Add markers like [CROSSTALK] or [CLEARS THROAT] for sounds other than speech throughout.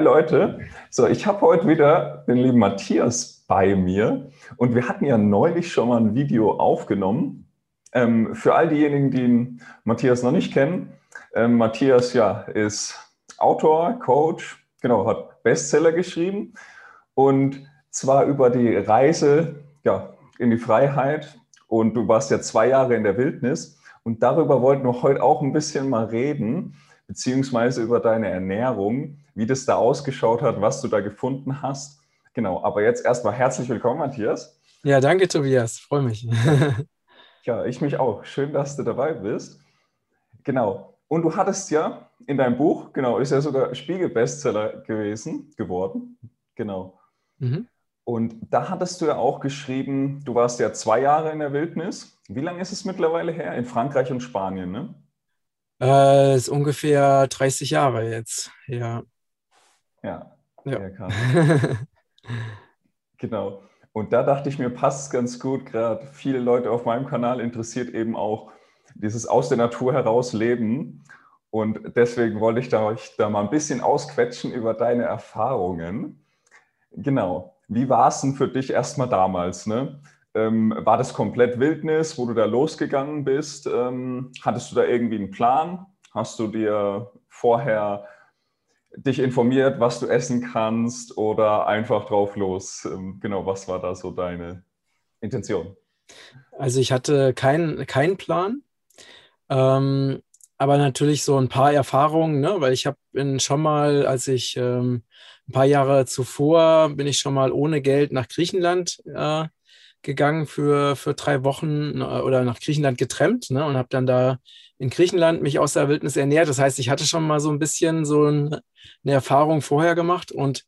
Hi Leute. So, ich habe heute wieder den lieben Matthias bei mir. Und wir hatten ja neulich schon mal ein Video aufgenommen. Ähm, für all diejenigen, die Matthias noch nicht kennen, ähm, Matthias ja ist Autor, Coach, genau, hat Bestseller geschrieben. Und zwar über die Reise ja, in die Freiheit. Und du warst ja zwei Jahre in der Wildnis. Und darüber wollten wir heute auch ein bisschen mal reden, beziehungsweise über deine Ernährung, wie das da ausgeschaut hat, was du da gefunden hast. Genau, aber jetzt erstmal herzlich willkommen, Matthias. Ja, danke, Tobias. Freue mich. [LAUGHS] ja, ich mich auch. Schön, dass du dabei bist. Genau. Und du hattest ja in deinem Buch, genau, ist ja sogar Spiegel-Bestseller gewesen, geworden. Genau. Mhm. Und da hattest du ja auch geschrieben, du warst ja zwei Jahre in der Wildnis. Wie lange ist es mittlerweile her? In Frankreich und Spanien, ne? Äh, ist ungefähr 30 Jahre jetzt, ja. Ja, ja. [LAUGHS] genau. Und da dachte ich mir, passt ganz gut, gerade viele Leute auf meinem Kanal interessiert eben auch dieses aus der Natur heraus Leben. Und deswegen wollte ich da euch da mal ein bisschen ausquetschen über deine Erfahrungen. Genau. Wie war es denn für dich erstmal damals? Ne? Ähm, war das komplett Wildnis, wo du da losgegangen bist? Ähm, hattest du da irgendwie einen Plan? Hast du dir vorher dich informiert, was du essen kannst oder einfach drauf los? Ähm, genau, was war da so deine Intention? Also ich hatte keinen kein Plan, ähm, aber natürlich so ein paar Erfahrungen, ne? weil ich habe schon mal, als ich ähm, ein paar Jahre zuvor, bin ich schon mal ohne Geld nach Griechenland äh, gegangen für, für drei Wochen äh, oder nach Griechenland getrennt ne, und habe dann da in Griechenland mich aus der Wildnis ernährt. Das heißt, ich hatte schon mal so ein bisschen so eine Erfahrung vorher gemacht und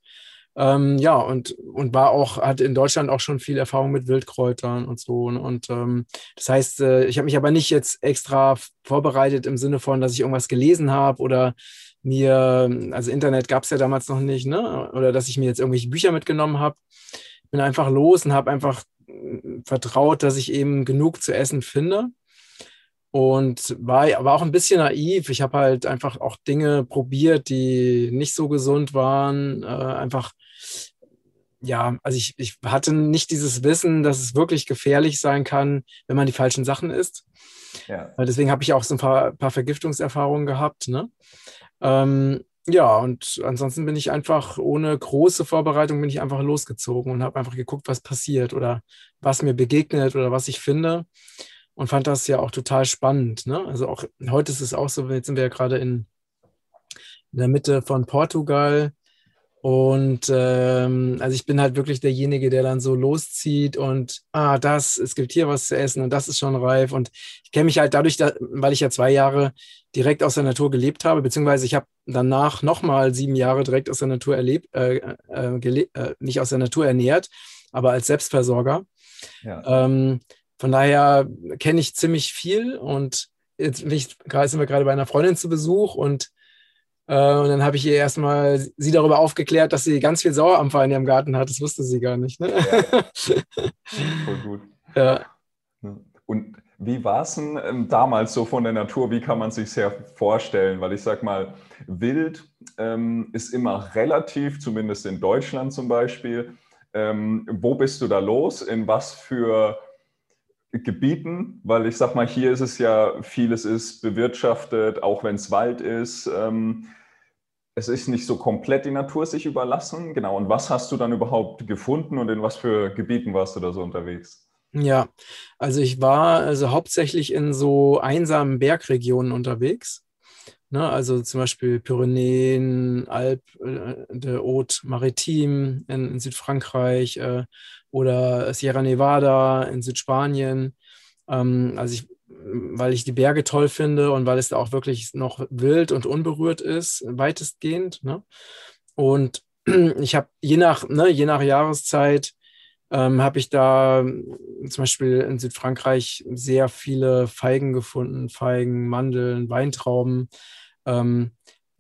ähm, ja, und, und war auch, hatte in Deutschland auch schon viel Erfahrung mit Wildkräutern und so. Und, und ähm, das heißt, äh, ich habe mich aber nicht jetzt extra vorbereitet im Sinne von, dass ich irgendwas gelesen habe oder mir, also Internet gab es ja damals noch nicht, ne? Oder dass ich mir jetzt irgendwelche Bücher mitgenommen habe. Bin einfach los und habe einfach vertraut, dass ich eben genug zu essen finde. Und war aber auch ein bisschen naiv. Ich habe halt einfach auch Dinge probiert, die nicht so gesund waren. Äh, einfach, ja, also ich, ich hatte nicht dieses Wissen, dass es wirklich gefährlich sein kann, wenn man die falschen Sachen isst. Ja. Deswegen habe ich auch so ein paar, paar Vergiftungserfahrungen gehabt. Ne? Ähm, ja, und ansonsten bin ich einfach ohne große Vorbereitung bin ich einfach losgezogen und habe einfach geguckt, was passiert oder was mir begegnet oder was ich finde und fand das ja auch total spannend. Ne? Also auch heute ist es auch so, jetzt sind wir ja gerade in, in der Mitte von Portugal und ähm, also ich bin halt wirklich derjenige, der dann so loszieht und ah, das, es gibt hier was zu essen und das ist schon reif. Und ich kenne mich halt dadurch, da, weil ich ja zwei Jahre direkt aus der Natur gelebt habe, beziehungsweise ich habe danach nochmal sieben Jahre direkt aus der Natur erlebt, äh, äh, äh, nicht aus der Natur ernährt, aber als Selbstversorger. Ja. Ähm, von daher kenne ich ziemlich viel und jetzt sind wir gerade bei einer Freundin zu Besuch und äh, und dann habe ich ihr erstmal sie darüber aufgeklärt, dass sie ganz viel Sauerampfer in ihrem Garten hat. Das wusste sie gar nicht. Ne? Ja. [LAUGHS] Voll gut. Ja. Und wie war es denn ähm, damals so von der Natur? Wie kann man sich sehr vorstellen? Weil ich sage mal, Wild ähm, ist immer relativ, zumindest in Deutschland zum Beispiel. Ähm, wo bist du da los? In was für Gebieten? Weil ich sage mal, hier ist es ja, vieles ist bewirtschaftet, auch wenn es Wald ist. Ähm, es ist nicht so komplett die Natur sich überlassen. Genau. Und was hast du dann überhaupt gefunden und in was für Gebieten warst du da so unterwegs? Ja, also ich war also hauptsächlich in so einsamen Bergregionen unterwegs. Ne, also zum Beispiel Pyrenäen, Alp, äh, de Haute Maritime in, in Südfrankreich äh, oder Sierra Nevada in Südspanien. Ähm, also ich weil ich die Berge toll finde und weil es da auch wirklich noch wild und unberührt ist, weitestgehend. Ne? Und [CLEARS THROAT] ich habe je nach, ne, je nach Jahreszeit ähm, habe ich da zum Beispiel in Südfrankreich sehr viele Feigen gefunden, Feigen, Mandeln, Weintrauben. Ähm,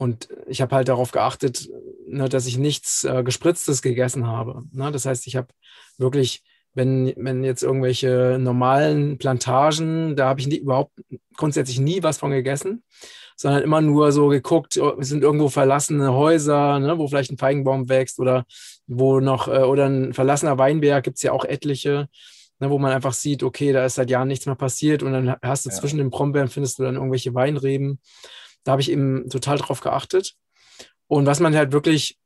und ich habe halt darauf geachtet, ne, dass ich nichts äh, Gespritztes gegessen habe. Ne? Das heißt, ich habe wirklich wenn, wenn jetzt irgendwelche normalen Plantagen, da habe ich nie, überhaupt grundsätzlich nie was von gegessen, sondern immer nur so geguckt, oh, es sind irgendwo verlassene Häuser, ne, wo vielleicht ein Feigenbaum wächst oder wo noch, äh, oder ein verlassener Weinberg, gibt es ja auch etliche, ne, wo man einfach sieht, okay, da ist seit Jahren nichts mehr passiert und dann hast du ja. zwischen den Brombeeren findest du dann irgendwelche Weinreben. Da habe ich eben total drauf geachtet. Und was man halt wirklich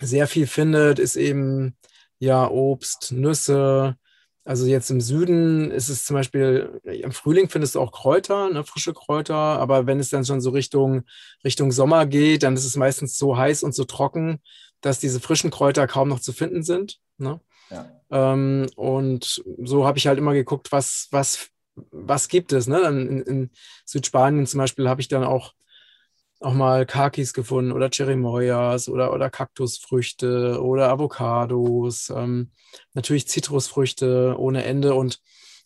sehr viel findet, ist eben ja Obst, Nüsse. Also jetzt im Süden ist es zum Beispiel, im Frühling findest du auch Kräuter, ne, frische Kräuter, aber wenn es dann schon so Richtung, Richtung Sommer geht, dann ist es meistens so heiß und so trocken, dass diese frischen Kräuter kaum noch zu finden sind. Ne? Ja. Ähm, und so habe ich halt immer geguckt, was, was, was gibt es. Ne? In, in Südspanien zum Beispiel habe ich dann auch auch mal Kakis gefunden oder Cherimoyas oder, oder Kaktusfrüchte oder Avocados, ähm, natürlich Zitrusfrüchte ohne Ende und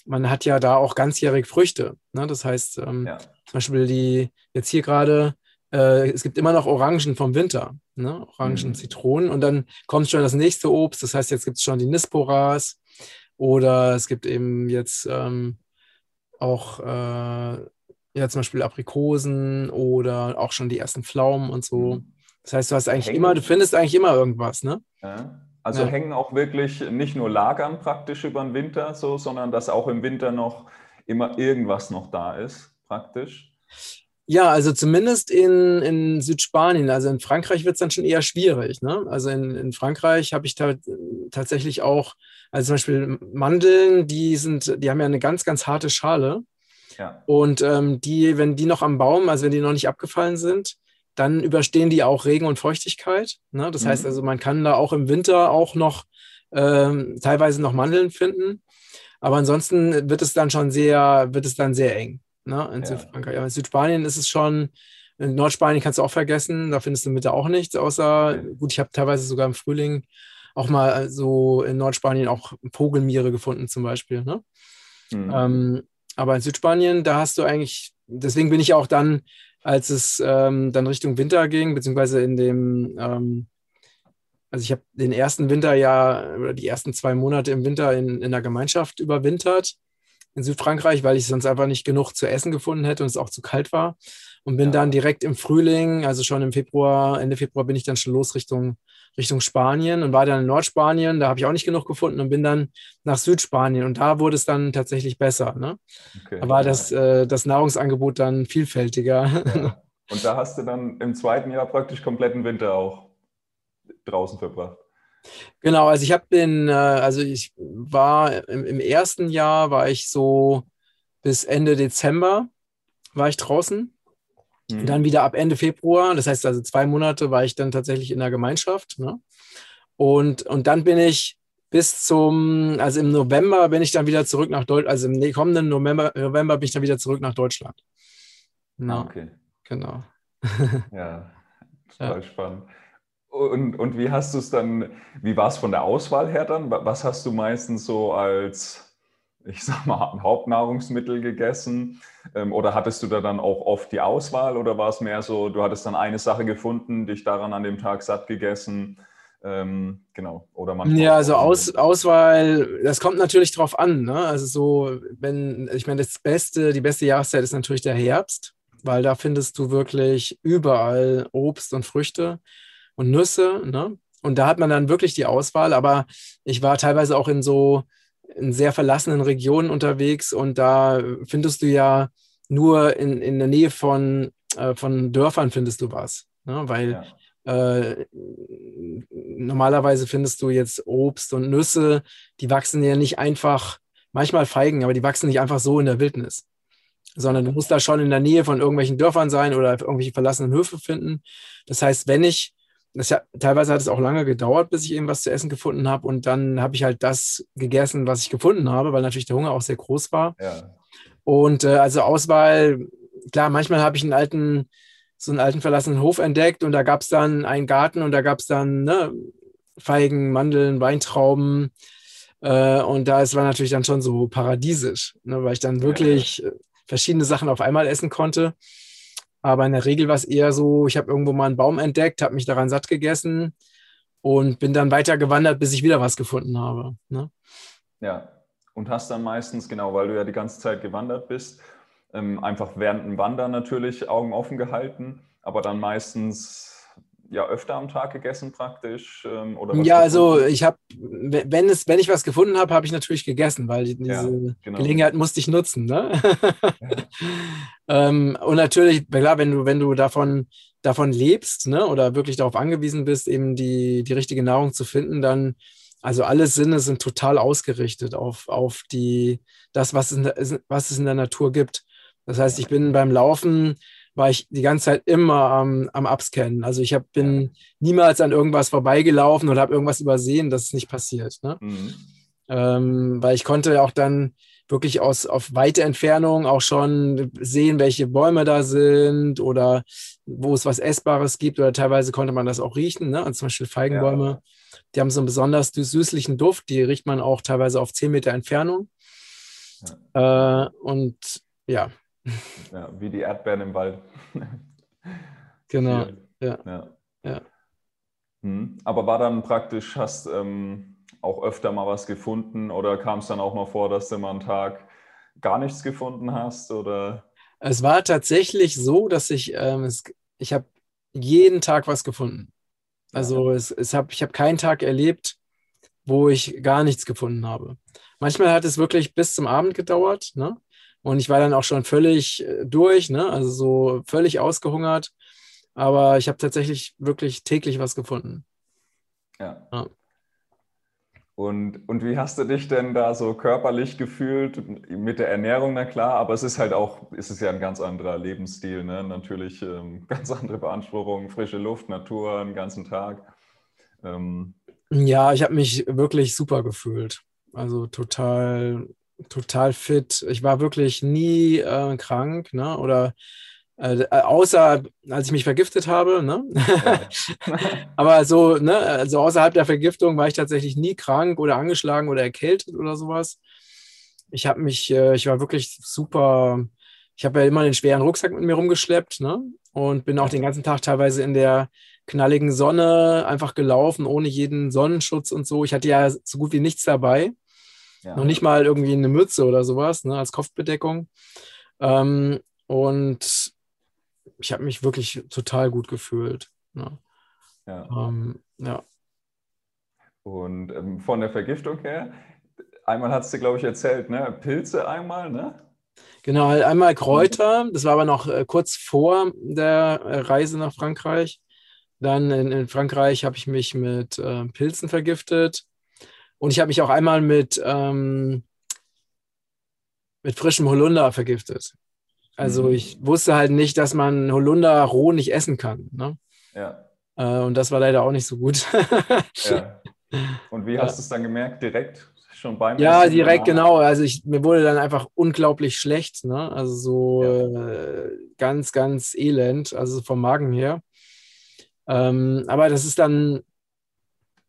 man hat ja da auch ganzjährig Früchte. Ne? Das heißt, ähm, ja. zum Beispiel die jetzt hier gerade, äh, es gibt immer noch Orangen vom Winter, ne? Orangen, mhm. Zitronen und dann kommt schon das nächste Obst. Das heißt, jetzt gibt es schon die Nisporas oder es gibt eben jetzt ähm, auch äh, ja zum Beispiel Aprikosen oder auch schon die ersten Pflaumen und so. Mhm. Das heißt, du hast eigentlich hängen. immer, du findest eigentlich immer irgendwas, ne? Ja. Also ja. hängen auch wirklich nicht nur Lagern praktisch über den Winter so, sondern dass auch im Winter noch immer irgendwas noch da ist, praktisch. Ja, also zumindest in, in Südspanien, also in Frankreich wird es dann schon eher schwierig. Ne? Also in, in Frankreich habe ich ta tatsächlich auch, also zum Beispiel Mandeln, die sind, die haben ja eine ganz, ganz harte Schale. Ja. Und ähm, die, wenn die noch am Baum, also wenn die noch nicht abgefallen sind, dann überstehen die auch Regen und Feuchtigkeit. Ne? Das mhm. heißt also, man kann da auch im Winter auch noch ähm, teilweise noch Mandeln finden. Aber ansonsten wird es dann schon sehr, wird es dann sehr eng. Ne? In ja. Südfrankreich. Aber in Südspanien ist es schon, in Nordspanien kannst du auch vergessen, da findest du im Winter auch nichts, außer, gut, ich habe teilweise sogar im Frühling auch mal so in Nordspanien auch Vogelmiere gefunden, zum Beispiel. Ne? Mhm. Ähm, aber in Südspanien, da hast du eigentlich, deswegen bin ich auch dann, als es ähm, dann Richtung Winter ging, beziehungsweise in dem, ähm, also ich habe den ersten Winter ja, oder die ersten zwei Monate im Winter in, in der Gemeinschaft überwintert in Südfrankreich, weil ich sonst einfach nicht genug zu essen gefunden hätte und es auch zu kalt war. Und bin ja. dann direkt im Frühling, also schon im Februar, Ende Februar bin ich dann schon los Richtung Richtung Spanien und war dann in Nordspanien, da habe ich auch nicht genug gefunden und bin dann nach Südspanien und da wurde es dann tatsächlich besser. Ne? Okay, da war das, äh, das Nahrungsangebot dann vielfältiger. Ja. [LAUGHS] Und da hast du dann im zweiten Jahr praktisch kompletten Winter auch draußen verbracht. Genau, also ich habe den, äh, also ich war im, im, ersten Jahr war ich so bis Ende Dezember war ich draußen Mhm. Dann wieder ab Ende Februar, das heißt also zwei Monate war ich dann tatsächlich in der Gemeinschaft. Ne? Und, und dann bin ich bis zum, also im November bin ich dann wieder zurück nach Deutschland, also im kommenden November, November bin ich dann wieder zurück nach Deutschland. Genau. Ah, okay. Genau. ja, [LAUGHS] total ja. spannend. Und, und wie hast du es dann, wie war es von der Auswahl her dann? Was hast du meistens so als ich sag mal, [LAUGHS] Hauptnahrungsmittel gegessen? Ähm, oder hattest du da dann auch oft die Auswahl oder war es mehr so, du hattest dann eine Sache gefunden, dich daran an dem Tag satt gegessen? Ähm, genau. Oder manchmal ja, also Aus, Auswahl, das kommt natürlich drauf an. Ne? Also so, wenn, ich meine, das Beste, die beste Jahreszeit ist natürlich der Herbst, weil da findest du wirklich überall Obst und Früchte und Nüsse. Ne? Und da hat man dann wirklich die Auswahl. Aber ich war teilweise auch in so in sehr verlassenen Regionen unterwegs und da findest du ja nur in, in der Nähe von, äh, von Dörfern findest du was. Ne? Weil ja. äh, normalerweise findest du jetzt Obst und Nüsse, die wachsen ja nicht einfach, manchmal Feigen, aber die wachsen nicht einfach so in der Wildnis. Sondern du musst da schon in der Nähe von irgendwelchen Dörfern sein oder irgendwelche verlassenen Höfe finden. Das heißt, wenn ich das ja, teilweise hat es auch lange gedauert, bis ich eben was zu essen gefunden habe. Und dann habe ich halt das gegessen, was ich gefunden habe, weil natürlich der Hunger auch sehr groß war. Ja. Und äh, also Auswahl, klar, manchmal habe ich einen alten, so einen alten verlassenen Hof entdeckt und da gab es dann einen Garten und da gab es dann ne, Feigen, Mandeln, Weintrauben. Äh, und da es war natürlich dann schon so paradiesisch, ne, weil ich dann wirklich ja. verschiedene Sachen auf einmal essen konnte. Aber in der Regel war es eher so, ich habe irgendwo mal einen Baum entdeckt, habe mich daran satt gegessen und bin dann weiter gewandert, bis ich wieder was gefunden habe. Ne? Ja, und hast dann meistens, genau, weil du ja die ganze Zeit gewandert bist, ähm, einfach während dem Wandern natürlich Augen offen gehalten, aber dann meistens ja öfter am Tag gegessen praktisch? Ähm, oder ja, also ich habe, wenn es, wenn ich was gefunden habe, habe ich natürlich gegessen, weil diese ja, genau. Gelegenheit musste ich nutzen. Ne? [LAUGHS] ähm, und natürlich, klar, wenn du, wenn du davon, davon lebst, ne, oder wirklich darauf angewiesen bist, eben die, die richtige Nahrung zu finden, dann also alle Sinne sind total ausgerichtet auf, auf die, das, was es, was es in der Natur gibt. Das heißt, ich bin beim Laufen, war ich die ganze Zeit immer am, am Upscannen. Also ich hab, bin niemals an irgendwas vorbeigelaufen oder habe irgendwas übersehen, das ist nicht passiert. Ne? Mhm. Ähm, weil ich konnte auch dann wirklich aus auf weite Entfernung auch schon sehen, welche Bäume da sind oder wo es was Essbares gibt oder teilweise konnte man das auch riechen, ne? Und zum Beispiel Feigenbäume, ja. die haben so einen besonders süßlichen Duft, die riecht man auch teilweise auf 10 Meter Entfernung. Ja. Äh, und ja, ja, wie die Erdbeeren im Wald. [LAUGHS] genau. Ja. ja. ja. Hm. Aber war dann praktisch, hast ähm, auch öfter mal was gefunden oder kam es dann auch mal vor, dass du mal einen Tag gar nichts gefunden hast? Oder? Es war tatsächlich so, dass ich, ähm, es, ich habe jeden Tag was gefunden. Also ja. es, es hab, ich habe keinen Tag erlebt, wo ich gar nichts gefunden habe. Manchmal hat es wirklich bis zum Abend gedauert. Ne? Und ich war dann auch schon völlig äh, durch, ne? also so völlig ausgehungert. Aber ich habe tatsächlich wirklich täglich was gefunden. Ja. ja. Und, und wie hast du dich denn da so körperlich gefühlt? Mit der Ernährung, na klar, aber es ist halt auch, es ist ja ein ganz anderer Lebensstil, ne? Natürlich ähm, [LAUGHS] ganz andere Beanspruchungen, frische Luft, Natur, den ganzen Tag. Ähm. Ja, ich habe mich wirklich super gefühlt. Also total total fit. Ich war wirklich nie äh, krank, ne? Oder äh, außer als ich mich vergiftet habe, ne? Ja. [LAUGHS] Aber so, ne, also außerhalb der Vergiftung war ich tatsächlich nie krank oder angeschlagen oder erkältet oder sowas. Ich habe mich, äh, ich war wirklich super. Ich habe ja immer den schweren Rucksack mit mir rumgeschleppt, ne? Und bin auch den ganzen Tag teilweise in der knalligen Sonne einfach gelaufen, ohne jeden Sonnenschutz und so. Ich hatte ja so gut wie nichts dabei. Ja. Noch nicht mal irgendwie eine Mütze oder sowas, ne, als Kopfbedeckung. Ähm, und ich habe mich wirklich total gut gefühlt. Ne? Ja. Ähm, ja. Und ähm, von der Vergiftung her, einmal hast du, glaube ich, erzählt, ne? Pilze einmal, ne? Genau, halt einmal Kräuter, das war aber noch äh, kurz vor der äh, Reise nach Frankreich. Dann in, in Frankreich habe ich mich mit äh, Pilzen vergiftet. Und ich habe mich auch einmal mit, ähm, mit frischem Holunder vergiftet. Also mhm. ich wusste halt nicht, dass man Holunder roh nicht essen kann. Ne? Ja. Äh, und das war leider auch nicht so gut. [LAUGHS] ja. Und wie hast du es dann gemerkt? Direkt schon beim Ja, Essen direkt, genau. Also ich, mir wurde dann einfach unglaublich schlecht. Ne? Also so ja. äh, ganz, ganz elend, also vom Magen her. Ähm, aber das ist dann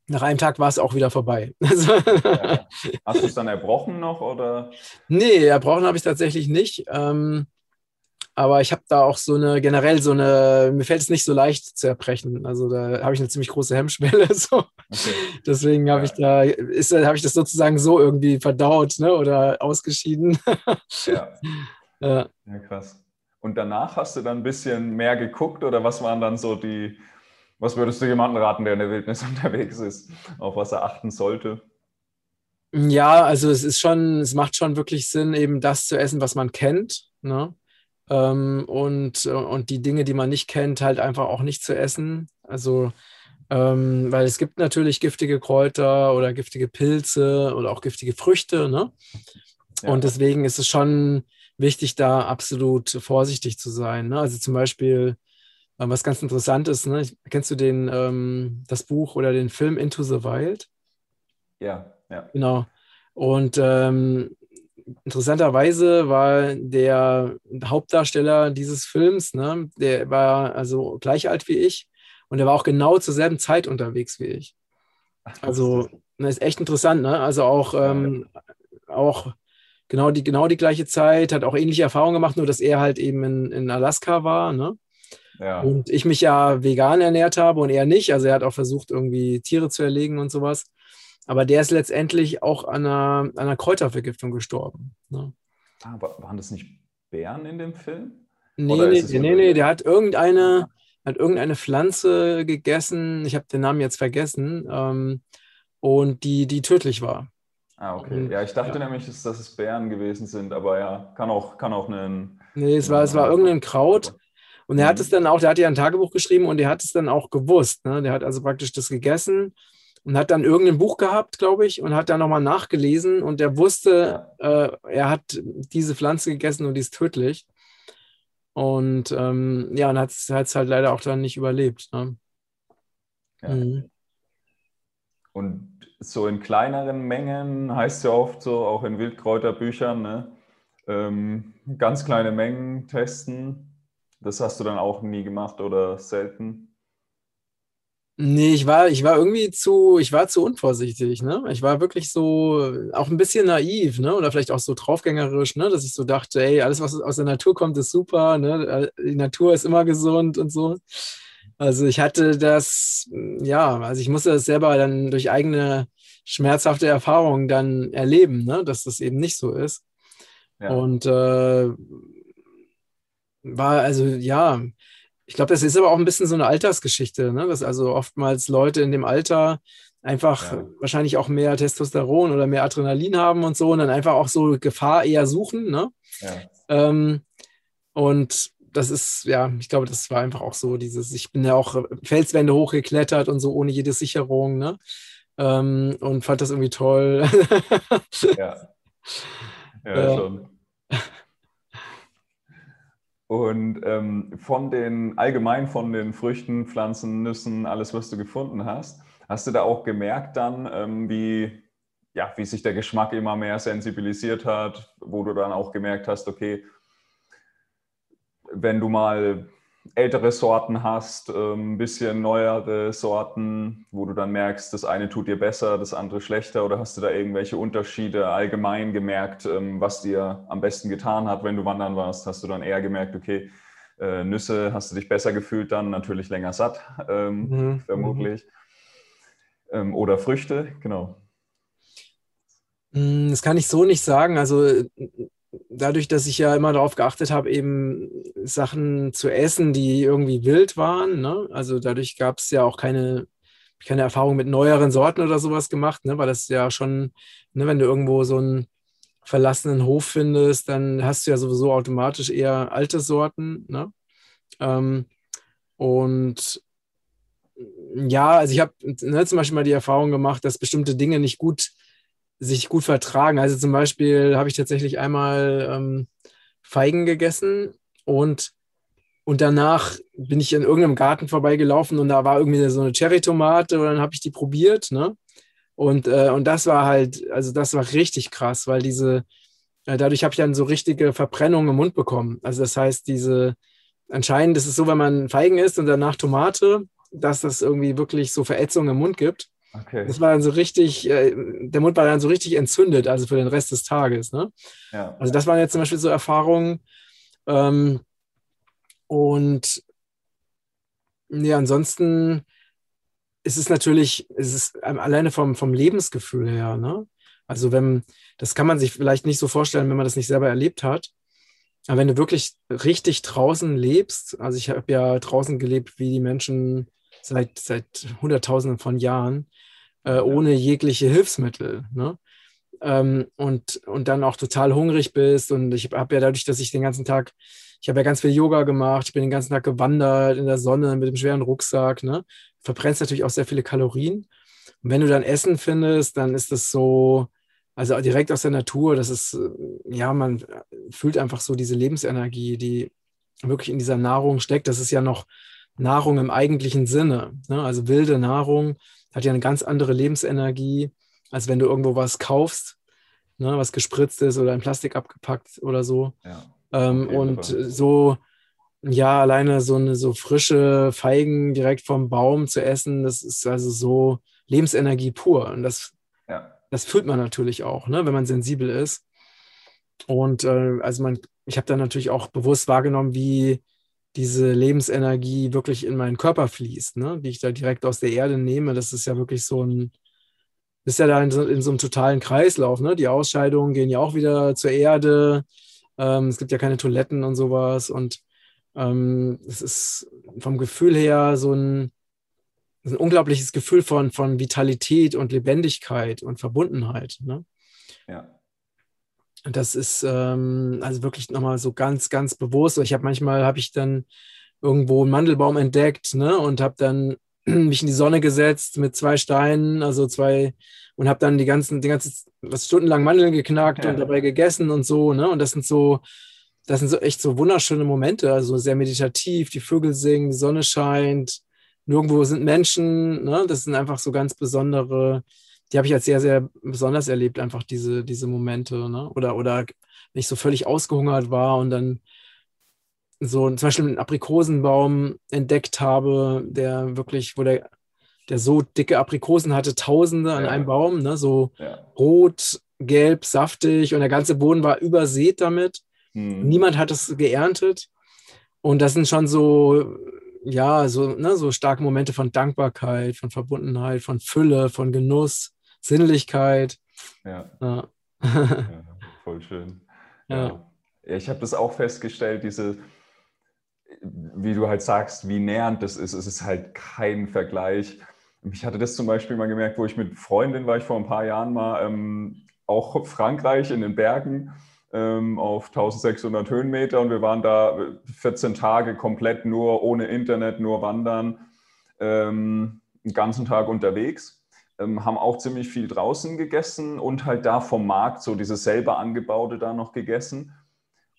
nach einem Tag war es auch wieder vorbei. [LAUGHS] Ja. Hast du es dann erbrochen noch oder? Nee, erbrochen habe ich tatsächlich nicht. Ähm, aber ich habe da auch so eine, generell so eine, mir fällt es nicht so leicht zu erbrechen. Also da habe ich eine ziemlich große Hemmschwelle. [LAUGHS] So. Okay. Deswegen habe ja. ich da, ist, habe ich das sozusagen so irgendwie verdaut ne? oder ausgeschieden. [LAUGHS] ja. ja. Ja, krass. Und danach hast du dann ein bisschen mehr geguckt oder was waren dann so die, was würdest du jemandem raten, der in der Wildnis [LAUGHS] unterwegs ist, auf was er achten sollte? Ja, also es ist schon, es macht schon wirklich Sinn, eben das zu essen, was man kennt. Ne? Ähm, und, und die Dinge, die man nicht kennt, halt einfach auch nicht zu essen. Also, ähm, weil es gibt natürlich giftige Kräuter oder giftige Pilze oder auch giftige Früchte. Ne? Ja. Und deswegen ist es schon wichtig, da absolut vorsichtig zu sein. Ne? Also zum Beispiel was ganz interessant ist, ne? kennst du den, ähm, das Buch oder den Film Into the Wild? Ja, ja. Genau. Und ähm, interessanterweise war der Hauptdarsteller dieses Films, ne, der war also gleich alt wie ich und der war auch genau zur selben Zeit unterwegs wie ich. Also, das ne, ist echt interessant, ne? Also auch, ähm, auch genau die, genau die gleiche Zeit, hat auch ähnliche Erfahrungen gemacht, nur dass er halt eben in, in Alaska war, ne? Ja. Und ich mich ja vegan ernährt habe und er nicht. Also er hat auch versucht, irgendwie Tiere zu erlegen und sowas. Aber der ist letztendlich auch an einer, an einer Kräutervergiftung gestorben. Ne? Ah, waren das nicht Bären in dem Film? Nee, nee, nee, nee, nee, der hat irgendeine, hat irgendeine Pflanze gegessen, ich habe den Namen jetzt vergessen, ähm, und die, die tödlich war. Ah, okay. Ja, ich dachte ja. nämlich, dass es Bären gewesen sind, aber ja, kann auch, kann auch einen. Nee, es war, es war irgendein Kraut. Und er hat mhm. es dann auch, der hat ja ein Tagebuch geschrieben und er hat es dann auch gewusst. Ne? Der hat also praktisch das gegessen und hat dann irgendein Buch gehabt, glaube ich, und hat dann nochmal nachgelesen und er wusste, äh, er hat diese Pflanze gegessen und die ist tödlich. Und ähm, ja, und hat es halt leider auch dann nicht überlebt. Ne? Ja. Mhm. Und so in kleineren Mengen heißt ja oft so, auch in Wildkräuterbüchern, ne? ähm, ganz kleine Mengen testen. Das hast du dann auch nie gemacht oder selten? Nee, ich war, ich war irgendwie zu, ich war zu unvorsichtig, ne? Ich war wirklich so, auch ein bisschen naiv, ne? Oder vielleicht auch so draufgängerisch, ne? Dass ich so dachte, ey, alles, was aus der Natur kommt, ist super, ne? Die Natur ist immer gesund und so. Also ich hatte das, ja, also ich musste das selber dann durch eigene schmerzhafte Erfahrungen dann erleben, ne? Dass das eben nicht so ist. Ja. Und äh, war also, ja, ich glaube, das ist aber auch ein bisschen so eine Altersgeschichte, ne? dass also oftmals Leute in dem Alter einfach ja. wahrscheinlich auch mehr Testosteron oder mehr Adrenalin haben und so und dann einfach auch so Gefahr eher suchen. Ne? Ja. Ähm, und das ist, ja, ich glaube, das war einfach auch so dieses, ich bin ja auch Felswände hochgeklettert und so ohne jede Sicherung, ne? Ähm, und fand das irgendwie toll. ja. [LAUGHS] Ja, ja. schon. Und ähm, von den, allgemein von den Früchten, Pflanzen, Nüssen, alles, was du gefunden hast, hast du da auch gemerkt dann, ähm, wie, ja, wie sich der Geschmack immer mehr sensibilisiert hat, wo du dann auch gemerkt hast, okay, wenn du mal ältere Sorten hast, ähm, ein bisschen neuere Sorten, wo du dann merkst, das eine tut dir besser, das andere schlechter? Oder hast du da irgendwelche Unterschiede allgemein gemerkt, ähm, was dir am besten getan hat, wenn du wandern warst? Hast du dann eher gemerkt, okay, äh, Nüsse hast du dich besser gefühlt dann, natürlich länger satt, ähm, mhm. vermutlich. Mhm. oder Früchte, genau. Hm, das kann ich so nicht sagen. Also dadurch, dass ich ja immer darauf geachtet habe, eben Sachen zu essen, die irgendwie wild waren, ne? also dadurch gab es ja auch keine, keine Erfahrung mit neueren Sorten oder sowas gemacht, ne? weil das ja schon, ne, wenn du irgendwo so einen verlassenen Hof findest, dann hast du ja sowieso automatisch eher alte Sorten. Ne? Ähm, und ja, also ich habe ne, zum Beispiel mal die Erfahrung gemacht, dass bestimmte Dinge nicht gut sich gut vertragen. Also zum Beispiel habe ich tatsächlich einmal ähm, Feigen gegessen und, und danach bin ich in irgendeinem Garten vorbeigelaufen und da war irgendwie so eine Cherry-Tomate und dann habe ich die probiert, ne? Und, äh, und das war halt, also das war richtig krass, weil diese, äh, dadurch habe ich dann so richtige Verbrennungen im Mund bekommen. Also das heißt, diese, anscheinend ist es so, wenn man Feigen isst und danach Tomate, dass das irgendwie wirklich so Verätzungen im Mund gibt. Okay. Das war dann so richtig, äh, der Mund war dann so richtig entzündet, also für den Rest des Tages. Ne? Ja. Also das waren jetzt zum Beispiel so Erfahrungen. Ähm, und ja, ansonsten ist es natürlich, ist es alleine vom, vom Lebensgefühl her, ne? Also wenn, das kann man sich vielleicht nicht so vorstellen, wenn man das nicht selber erlebt hat. Aber wenn du wirklich richtig draußen lebst, also ich habe ja draußen gelebt, wie die Menschen seit, seit Hunderttausenden von Jahren, äh, ohne jegliche Hilfsmittel. Ne? Ähm, und, und dann auch total hungrig bist. Und ich habe ja dadurch, dass ich den ganzen Tag, ich habe ja ganz viel Yoga gemacht, ich bin den ganzen Tag gewandert in der Sonne mit dem schweren Rucksack, ne? verbrennst natürlich auch sehr viele Kalorien. Und wenn du dann Essen findest, dann ist das so, also direkt aus der Natur, das ist, äh, ja, man fühlt einfach so diese Lebensenergie, die wirklich in dieser Nahrung steckt. Das ist ja noch Nahrung im eigentlichen Sinne. Ne? Also wilde Nahrung hat ja eine ganz andere Lebensenergie, als wenn du irgendwo was kaufst, ne? was gespritzt ist oder in Plastik abgepackt oder so. Ja. Ähm, und aber. so, ja, alleine so eine so frische Feigen direkt vom Baum zu essen, das ist also so Lebensenergie pur. Und das, ja. das fühlt man natürlich auch, ne? wenn man sensibel ist. Und äh, also man, ich habe dann natürlich auch bewusst wahrgenommen, wie diese Lebensenergie wirklich in meinen Körper fließt, ne? die ich da direkt aus der Erde nehme. Das ist ja wirklich so ein, bist ja da in so, in so einem totalen Kreislauf. Ne? Die Ausscheidungen gehen ja auch wieder zur Erde. Ähm, es gibt ja keine Toiletten und sowas. Und ähm, es ist vom Gefühl her so ein, ein unglaubliches Gefühl von, von Vitalität und Lebendigkeit und Verbundenheit. Ne? Ja. Und das ist ähm, also wirklich nochmal so ganz, ganz bewusst. Ich habe manchmal, habe ich dann irgendwo einen Mandelbaum entdeckt ne, und habe dann [CLEARS THROAT] mich in die Sonne gesetzt mit zwei Steinen, also zwei, und habe dann die ganzen, die ganzen, was stundenlang Mandeln geknackt ja. und dabei gegessen und so, ne? Und das sind so, das sind so echt so wunderschöne Momente, also sehr meditativ, die Vögel singen, die Sonne scheint, nirgendwo sind Menschen, ne? Das sind einfach so ganz besondere, die habe ich als sehr, sehr besonders erlebt, einfach diese, diese Momente, ne? Oder, oder wenn ich so völlig ausgehungert war und dann so zum Beispiel einen Aprikosenbaum entdeckt habe, der wirklich, wo der, der so dicke Aprikosen hatte, Tausende ja. an einem Baum, ne? so ja. rot, gelb, saftig und der ganze Boden war übersät damit. Hm. Niemand hat es geerntet. Und das sind schon so, ja, so, ne, so starke Momente von Dankbarkeit, von Verbundenheit, von Fülle, von Genuss, Sinnlichkeit. Ja. ja. ja voll schön. Ja. Ich habe das auch festgestellt, diese, wie du halt sagst, wie nähernd das ist. Es ist halt kein Vergleich. Ich hatte das zum Beispiel mal gemerkt, wo ich mit Freundin war, ich vor ein paar Jahren mal, ähm, auch Frankreich in den Bergen ähm, auf 1600 Höhenmeter und wir waren da 14 Tage komplett nur ohne Internet, nur wandern, ähm, den ganzen Tag unterwegs. Ähm, haben auch ziemlich viel draußen gegessen und halt da vom Markt so dieses selber angebaute da noch gegessen.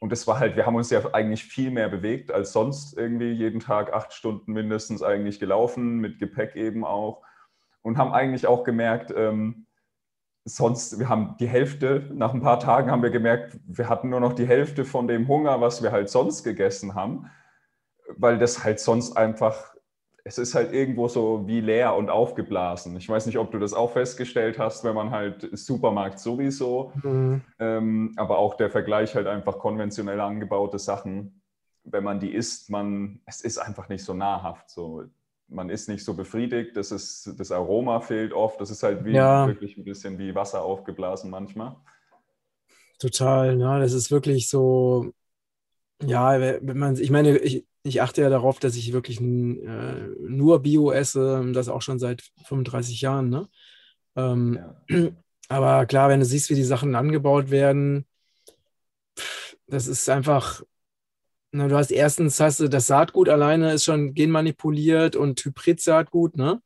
Und das war halt, wir haben uns ja eigentlich viel mehr bewegt als sonst irgendwie jeden Tag acht Stunden mindestens eigentlich gelaufen, mit Gepäck eben auch. Und haben eigentlich auch gemerkt, ähm, sonst, wir haben die Hälfte, nach ein paar Tagen haben wir gemerkt, wir hatten nur noch die Hälfte von dem Hunger, was wir halt sonst gegessen haben, weil das halt sonst einfach es ist halt irgendwo so wie leer und aufgeblasen. Ich weiß nicht, ob du das auch festgestellt hast, wenn man halt Supermarkt sowieso, mhm. ähm, aber auch der Vergleich halt einfach konventionell angebaute Sachen, wenn man die isst, man, es ist einfach nicht so nahrhaft. So, man ist nicht so befriedigt, das, ist, das Aroma fehlt oft, das ist halt wie, ja. wirklich ein bisschen wie Wasser aufgeblasen manchmal. Total, ja, das ist wirklich so, ja, wenn man, ich meine, ich, ich achte ja darauf, dass ich wirklich äh, nur Bio esse, das auch schon seit 35 Jahren. Ne? Ähm, ja. [CLEARS THROAT] Aber klar, wenn du siehst, wie die Sachen angebaut werden, das ist einfach, na, du hast erstens, hast du das Saatgut alleine ist schon genmanipuliert und Hybrid-Saatgut, ne?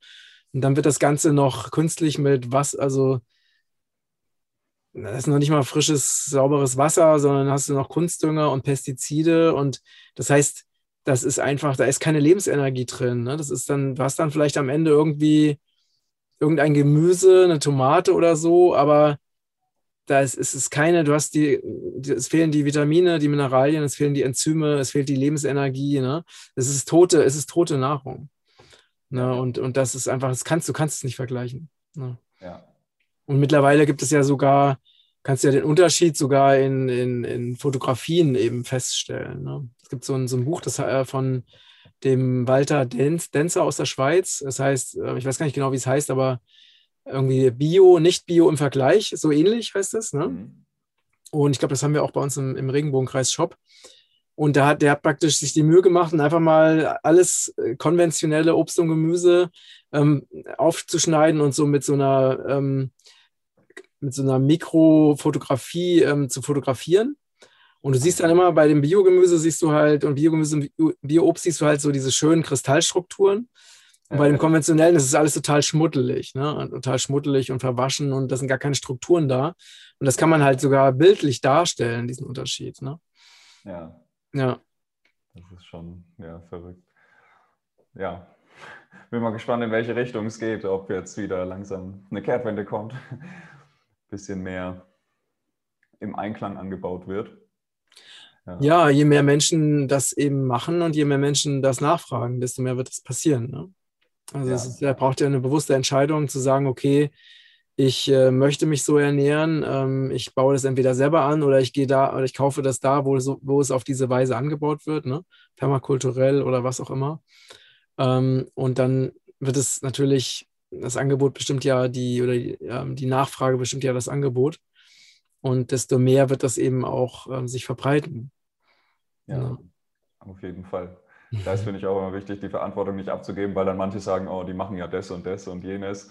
Und dann wird das Ganze noch künstlich mit was, also das ist noch nicht mal frisches, sauberes Wasser, sondern hast du noch Kunstdünger und Pestizide und das heißt, das ist einfach, da ist keine Lebensenergie drin. Ne? Das ist dann, du hast dann vielleicht am Ende irgendwie irgendein Gemüse, eine Tomate oder so, aber da ist, ist es keine, du hast die, es fehlen die Vitamine, die Mineralien, es fehlen die Enzyme, es fehlt die Lebensenergie. Ne? Es ist tote, es ist tote Nahrung. Ne? Und, und das ist einfach, das kannst, du kannst es nicht vergleichen. Ne? Ja. Und mittlerweile gibt es ja sogar kannst ja den Unterschied sogar in, in, in Fotografien eben feststellen. Ne? Es gibt so ein, so ein Buch das, äh, von dem Walter Denzer aus der Schweiz. Das heißt, äh, ich weiß gar nicht genau, wie es heißt, aber irgendwie Bio, nicht Bio im Vergleich, so ähnlich heißt es. Ne? Mhm. Und ich glaube, das haben wir auch bei uns im, im Regenbogenkreis Shop. Und da hat der hat praktisch sich die Mühe gemacht und einfach mal alles äh, konventionelle Obst und Gemüse ähm, aufzuschneiden und so mit so einer ähm, mit so einer Mikrofotografie ähm, zu fotografieren. Und du siehst dann immer bei dem Biogemüse siehst du halt und Biogemüse und Bioobst siehst du halt so diese schönen Kristallstrukturen. Und bei dem konventionellen ist es alles total schmuddelig, ne? total schmuddelig und verwaschen und da sind gar keine Strukturen da. Und das kann man halt sogar bildlich darstellen, diesen Unterschied. Ne? Ja. Ja. Das ist schon ja, verrückt. Ja. Bin mal gespannt, in welche Richtung es geht, ob jetzt wieder langsam eine Kehrtwende kommt bisschen mehr im Einklang angebaut wird. Ja. ja. je mehr Menschen das eben machen und je mehr Menschen das nachfragen, desto mehr wird das passieren. Ne? Also ja. es ist, er braucht ja eine bewusste Entscheidung zu sagen, okay, ich äh, möchte mich so ernähren, ähm, ich baue das entweder selber an oder ich gehe da oder ich kaufe das da, wo, so, wo es auf diese Weise angebaut wird, ne? permakulturell oder was auch immer. Ähm, und dann wird es natürlich das Angebot bestimmt ja die, oder die, ähm, die, Nachfrage bestimmt ja das Angebot. Und desto mehr wird das eben auch ähm, sich verbreiten. Ja, ja, auf jeden Fall. [LAUGHS] Da ist, finde ich, auch immer wichtig, die Verantwortung nicht abzugeben, weil dann manche sagen, oh, die machen ja das und das und jenes.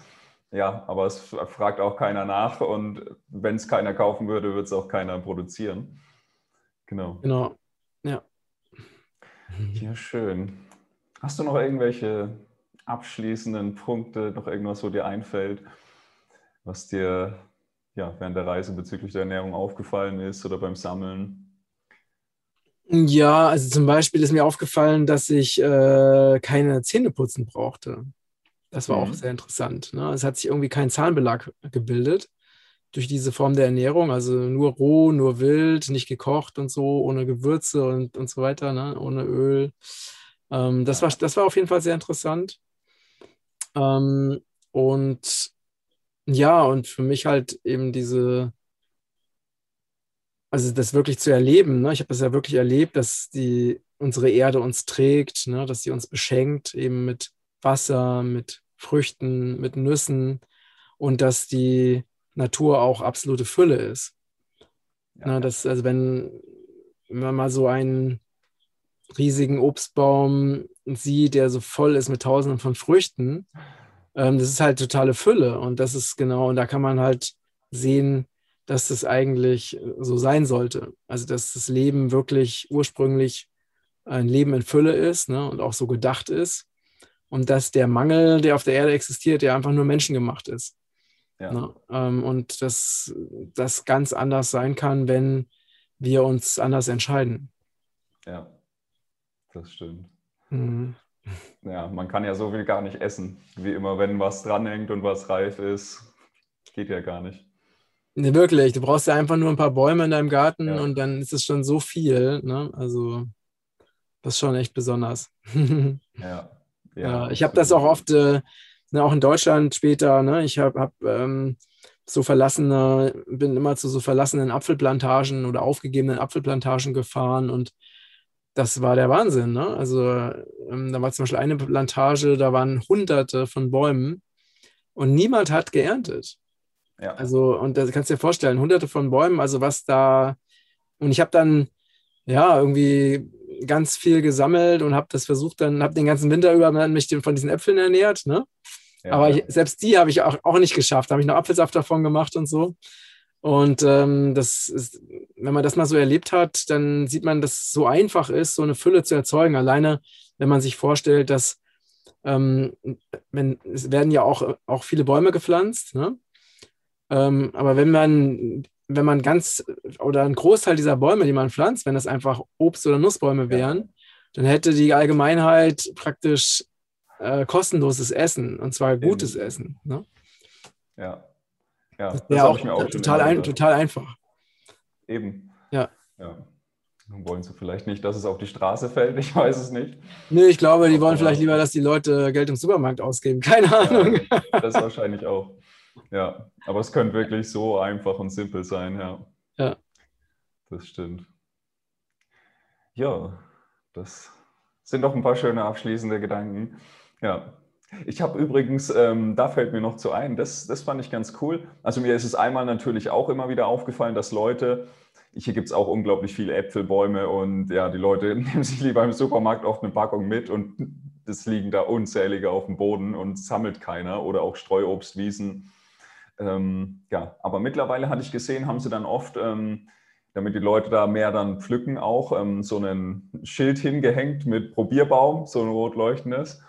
Ja, aber es fragt auch keiner nach und wenn es keiner kaufen würde, wird es auch keiner produzieren. Genau. Genau, ja. [LAUGHS] Ja, schön. Hast du noch irgendwelche abschließenden Punkte, noch irgendwas, wo dir einfällt, was dir ja, während der Reise bezüglich der Ernährung aufgefallen ist oder beim Sammeln? Ja, also zum Beispiel ist mir aufgefallen, dass ich äh, keine Zähneputzen brauchte. Das war mhm. auch sehr interessant. Ne? Es hat sich irgendwie kein Zahnbelag gebildet durch diese Form der Ernährung, also nur roh, nur wild, nicht gekocht und so, ohne Gewürze und, und so weiter, ne? ohne Öl. Ähm, das, war, das war auf jeden Fall sehr interessant. Ähm, und ja, und für mich halt eben diese, also das wirklich zu erleben. Ne? Ich habe das ja wirklich erlebt, dass die unsere Erde uns trägt, ne? dass sie uns beschenkt, eben mit Wasser, mit Früchten, mit Nüssen und dass die Natur auch absolute Fülle ist. Ja. Ne? Das, also wenn, wenn man mal so einen riesigen Obstbaum sieht, der so voll ist mit tausenden von Früchten, ähm, das ist halt totale Fülle. Und das ist genau, und da kann man halt sehen, dass das eigentlich so sein sollte. Also, dass das Leben wirklich ursprünglich ein Leben in Fülle ist ne, und auch so gedacht ist. Und dass der Mangel, der auf der Erde existiert, ja einfach nur menschengemacht ist. Ja. Ne? Ähm, und dass das ganz anders sein kann, wenn wir uns anders entscheiden. Ja, das stimmt. Mhm. Ja, man kann ja so viel gar nicht essen. Wie immer, wenn was dranhängt und was reif ist, geht ja gar nicht. Nee, wirklich. Du brauchst ja einfach nur ein paar Bäume in deinem Garten ja. und dann ist es schon so viel. Ne? Also, das ist schon echt besonders. [LAUGHS] ja. ja. ich habe das auch oft, äh, ne, auch in Deutschland später, ne? ich habe hab, ähm, so verlassene, bin immer zu so verlassenen Apfelplantagen oder aufgegebenen Apfelplantagen gefahren und das war der Wahnsinn. Ne? Also, ähm, da war zum Beispiel eine Plantage, da waren hunderte von Bäumen und niemand hat geerntet. Ja. Also, und da kannst du dir vorstellen, hunderte von Bäumen, also was da, und ich habe dann, ja, irgendwie ganz viel gesammelt und habe das versucht, dann habe den ganzen Winter über mich von diesen Äpfeln ernährt, ne? Ja, Aber ich, selbst die habe ich auch, auch nicht geschafft. Da habe ich noch Apfelsaft davon gemacht und so. Und ähm, das ist, wenn man das mal so erlebt hat, dann sieht man, dass es so einfach ist, so eine Fülle zu erzeugen. Alleine, wenn man sich vorstellt, dass ähm, wenn, es werden ja auch, auch viele Bäume gepflanzt, ne? Ähm, aber wenn man, wenn man ganz oder ein Großteil dieser Bäume, die man pflanzt, wenn das einfach Obst- oder Nussbäume wären, ja. dann hätte die Allgemeinheit praktisch äh, kostenloses Essen und zwar gutes Eben. Essen. Ne? Ja. Ja, das wäre auch, auch total, ein, total einfach. Eben. Ja. ja. Wollen sie vielleicht nicht, dass es auf die Straße fällt? Ich weiß es nicht. Nee, ich glaube, die wollen vielleicht lieber, dass die Leute Geld im Supermarkt ausgeben. Keine Ahnung. Ja, das wahrscheinlich auch. Ja, aber es könnte wirklich so einfach und simpel sein, ja. Ja. Das stimmt. Ja, das sind doch ein paar schöne abschließende Gedanken. Ja. Ich habe übrigens, ähm, da fällt mir noch zu ein, das, das fand ich ganz cool. Also mir ist es einmal natürlich auch immer wieder aufgefallen, dass Leute, hier gibt es auch unglaublich viele Äpfelbäume und ja, die Leute [LAUGHS] nehmen sich lieber im Supermarkt oft eine Packung mit und es liegen da unzählige auf dem Boden und sammelt keiner oder auch Streuobstwiesen ähm, ja, aber mittlerweile hatte ich gesehen, haben sie dann oft, ähm, damit die Leute da mehr dann pflücken, auch ähm, so ein Schild hingehängt mit Probierbaum, so ein rot leuchtendes.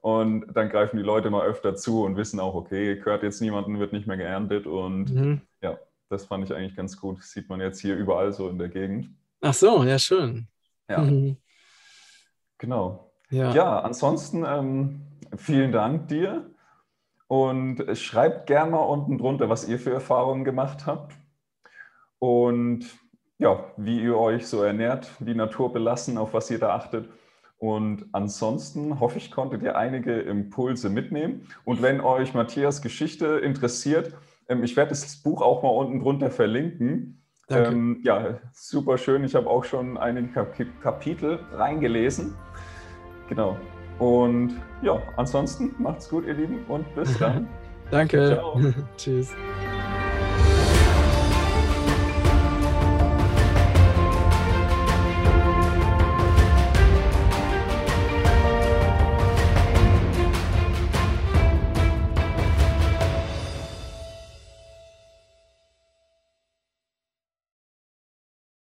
Und dann greifen die Leute mal öfter zu und wissen auch, okay, gehört jetzt niemanden, wird nicht mehr geerntet. Und mhm. ja, das fand ich eigentlich ganz gut. Das sieht man jetzt hier überall so in der Gegend. Ach so, ja, schön. Ja. Mhm. Genau. Ja, ja ansonsten ähm, vielen Dank dir. Und schreibt gerne mal unten drunter, was ihr für Erfahrungen gemacht habt. Und ja, wie ihr euch so ernährt, die Natur belassen, auf was ihr da achtet. Und ansonsten hoffe ich, konntet ihr einige Impulse mitnehmen. Und wenn euch Matthias Geschichte interessiert, ähm, ich werde das Buch auch mal unten drunter verlinken. Ähm, ja, super schön. Ich habe auch schon einige Kapitel reingelesen. Genau. Und ja, ansonsten macht's gut, ihr Lieben, und bis [LAUGHS] dann. Danke. [LAUGHS] Tschüss.